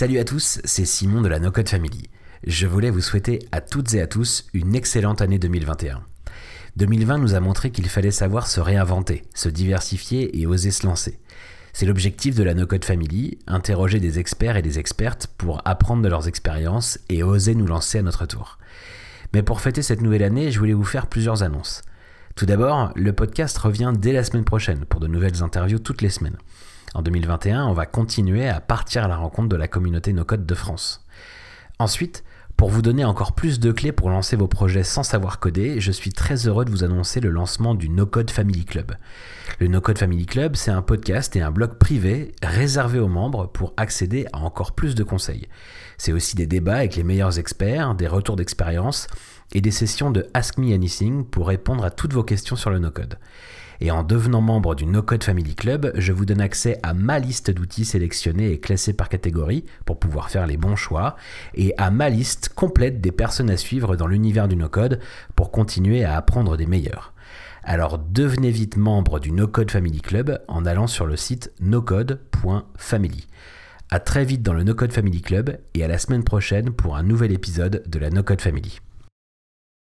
Salut à tous, c'est Simon de la No Code Family. Je voulais vous souhaiter à toutes et à tous une excellente année 2021. 2020 nous a montré qu'il fallait savoir se réinventer, se diversifier et oser se lancer. C'est l'objectif de la No Code Family, interroger des experts et des expertes pour apprendre de leurs expériences et oser nous lancer à notre tour. Mais pour fêter cette nouvelle année, je voulais vous faire plusieurs annonces. Tout d'abord, le podcast revient dès la semaine prochaine pour de nouvelles interviews toutes les semaines. En 2021, on va continuer à partir à la rencontre de la communauté No Code de France. Ensuite, pour vous donner encore plus de clés pour lancer vos projets sans savoir coder, je suis très heureux de vous annoncer le lancement du No Code Family Club. Le No Code Family Club, c'est un podcast et un blog privé réservé aux membres pour accéder à encore plus de conseils. C'est aussi des débats avec les meilleurs experts, des retours d'expérience et des sessions de Ask Me Anything pour répondre à toutes vos questions sur le no code. Et en devenant membre du No Code Family Club, je vous donne accès à ma liste d'outils sélectionnés et classés par catégorie pour pouvoir faire les bons choix, et à ma liste complète des personnes à suivre dans l'univers du no code pour continuer à apprendre des meilleurs. Alors devenez vite membre du No Code Family Club en allant sur le site nocode.family. A très vite dans le No Code Family Club et à la semaine prochaine pour un nouvel épisode de la No Code Family.